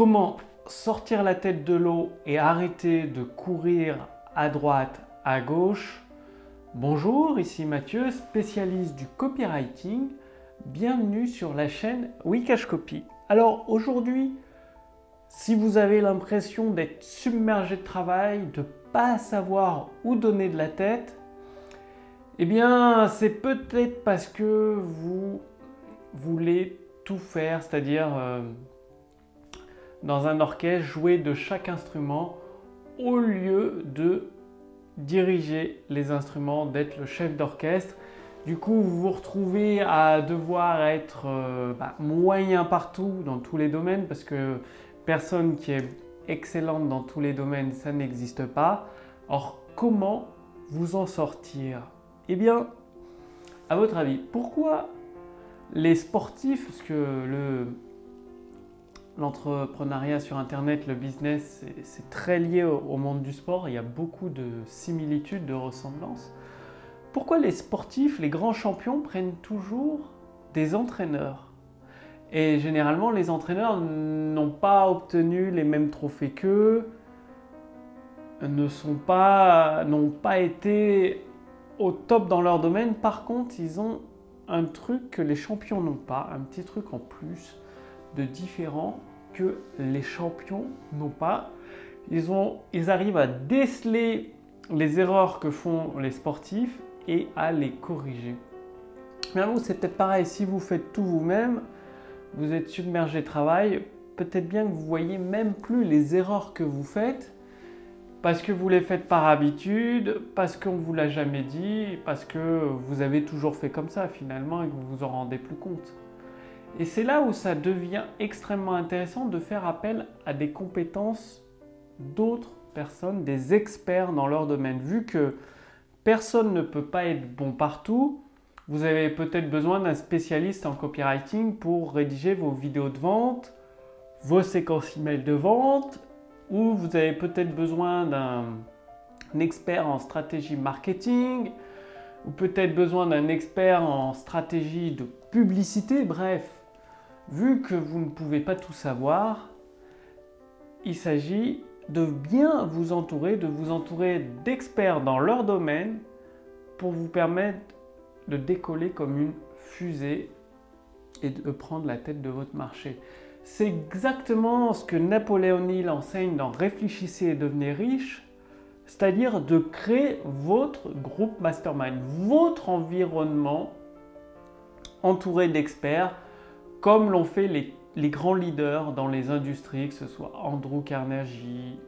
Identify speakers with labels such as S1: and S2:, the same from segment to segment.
S1: comment sortir la tête de l'eau et arrêter de courir à droite, à gauche. Bonjour, ici Mathieu, spécialiste du copywriting. Bienvenue sur la chaîne Wikash Copy. Alors aujourd'hui, si vous avez l'impression d'être submergé de travail, de pas savoir où donner de la tête, eh bien, c'est peut-être parce que vous voulez tout faire, c'est-à-dire euh, dans un orchestre, jouer de chaque instrument au lieu de diriger les instruments, d'être le chef d'orchestre. Du coup, vous vous retrouvez à devoir être euh, bah, moyen partout dans tous les domaines parce que personne qui est excellente dans tous les domaines, ça n'existe pas. Or, comment vous en sortir? Eh bien, à votre avis, pourquoi les sportifs, parce que le, l'entrepreneuriat sur Internet, le business, c'est très lié au, monde du sport. Il y a beaucoup de similitudes, de ressemblances. Pourquoi les sportifs, les grands champions prennent toujours des entraîneurs? Et généralement, les entraîneurs n'ont pas obtenu les mêmes trophées qu'eux, ne pas, n'ont pas été au top dans leur domaine. Par contre, ils ont un truc que les champions n'ont pas, un petit truc en plus de différent que les champions n'ont pas. Ils, arrivent à déceler les erreurs que font les sportifs et à les corriger. Mais vous, c'est peut-être pareil, si vous faites tout vous-même, vous êtes submergé de travail, peut-être bien que vous voyez même plus les erreurs que vous faites parce que vous les faites par habitude, parce qu'on ne vous l'a jamais dit, parce que vous avez toujours fait comme ça finalement et que vous vous en rendez plus compte. Et c'est là où ça devient extrêmement intéressant de faire appel à des compétences d'autres personnes, des experts dans leur domaine. Vu que personne ne peut pas être bon partout, vous avez peut-être besoin d'un spécialiste en copywriting pour rédiger vos vidéos de vente, vos séquences email de vente, ou vous avez peut-être besoin d'un expert en stratégie marketing, ou peut-être besoin d'un expert en stratégie de publicité, bref, vu que vous ne pouvez pas tout savoir, il s'agit de bien vous entourer, de vous entourer d'experts dans leur domaine pour vous permettre de décoller comme une fusée et de prendre la tête de votre marché. C'est exactement ce que Napoléon Hill enseigne dans Réfléchissez et devenez riche, c'est-à-dire de créer votre groupe mastermind, votre environnement entouré d'experts comme l'ont fait les, grands leaders dans les industries, que ce soit Andrew Carnegie,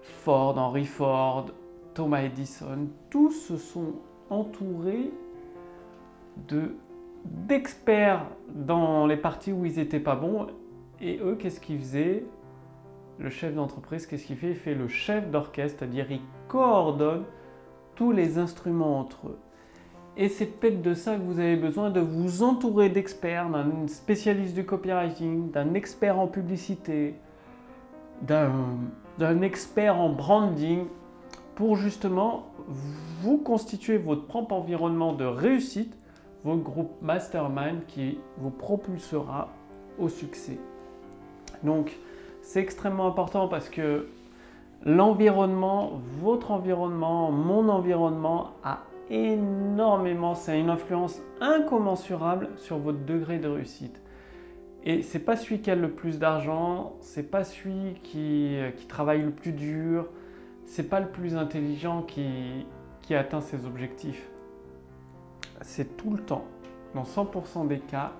S1: Ford, Henry Ford, Thomas Edison, tous se sont entourés de d'experts dans les parties où ils n'étaient pas bons. Et eux, qu'est-ce qu'ils faisaient? Le chef d'entreprise, qu'est-ce qu'il fait? Il fait le chef d'orchestre, c'est-à-dire il coordonne tous les instruments entre eux. Et c'est peut-être de ça que vous avez besoin, de vous entourer d'experts, d'un spécialiste du copywriting, d'un expert en publicité, d'un expert en branding, pour justement vous constituer votre propre environnement de réussite, votre groupe mastermind qui vous propulsera au succès. Donc c'est extrêmement important parce que l'environnement, votre environnement, mon environnement a énormément, c'est une influence incommensurable sur votre degré de réussite. Et c'est pas celui qui a le plus d'argent, c'est pas celui qui, qui, travaille le plus dur, c'est pas le plus intelligent qui atteint ses objectifs. C'est tout le temps, dans 100% des cas,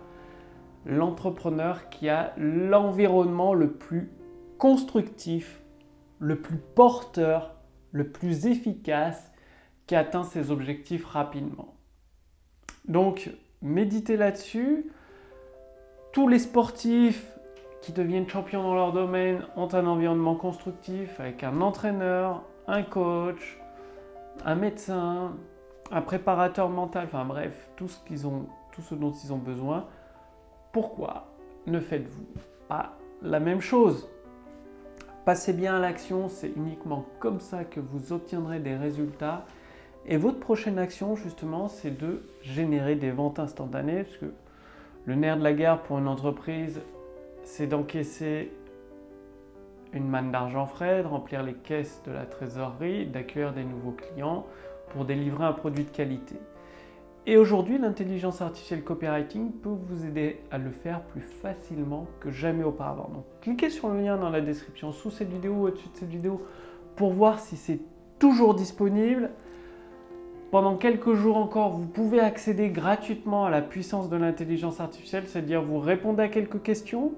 S1: l'entrepreneur qui a l'environnement le plus constructif, le plus porteur, le plus efficace atteint ses objectifs rapidement. Donc, méditez là-dessus. Tous les sportifs qui deviennent champions dans leur domaine ont un environnement constructif avec un entraîneur, un coach, un médecin, un préparateur mental, enfin bref, tout ce, qu'ils ont, tout ce dont ils ont besoin. Pourquoi ne faites-vous pas la même chose? Passez bien à l'action, c'est uniquement comme ça que vous obtiendrez des résultats et votre prochaine action, justement, c'est de générer des ventes instantanées, parce que le nerf de la guerre pour une entreprise, c'est d'encaisser une manne d'argent frais, de remplir les caisses de la trésorerie, d'accueillir des nouveaux clients pour délivrer un produit de qualité. Et aujourd'hui, l'intelligence artificielle copywriting peut vous aider à le faire plus facilement que jamais auparavant. Donc, cliquez sur le lien dans la description sous cette vidéo ou au-dessus de cette vidéo pour voir si c'est toujours disponible. Pendant quelques jours encore, vous pouvez accéder gratuitement à la puissance de l'intelligence artificielle, c'est-à-dire vous répondez à quelques questions.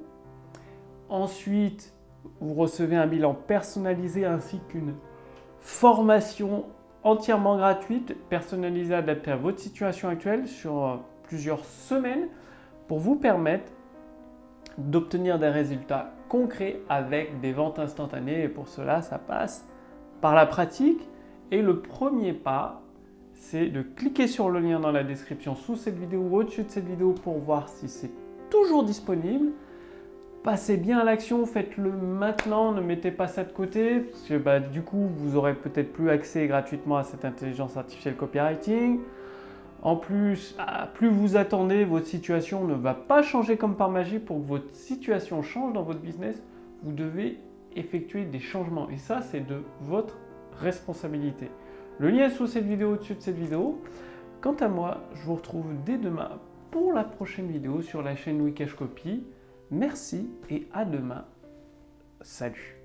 S1: Ensuite, vous recevez un bilan personnalisé ainsi qu'une formation entièrement gratuite, personnalisée, adaptée à votre situation actuelle sur euh, plusieurs semaines pour vous permettre d'obtenir des résultats concrets avec des ventes instantanées. Et pour cela, ça passe par la pratique. Et le premier pas, c'est de cliquer sur le lien dans la description sous cette vidéo ou au-dessus de cette vidéo pour voir si c'est toujours disponible passez bien à l'action, faites-le maintenant, ne mettez pas ça de côté, parce que bah, du coup, vous aurez peut-être plus accès gratuitement à cette intelligence artificielle copywriting. En plus, ah, plus vous attendez, votre situation ne va pas changer comme par magie. Pour que votre situation change dans votre business, vous devez effectuer des changements. Et ça, c'est de votre responsabilité. Le lien est sous cette vidéo, au-dessus de cette vidéo. Quant à moi, je vous retrouve dès demain pour la prochaine vidéo sur la chaîne Wikash Copy. Merci et à demain. Salut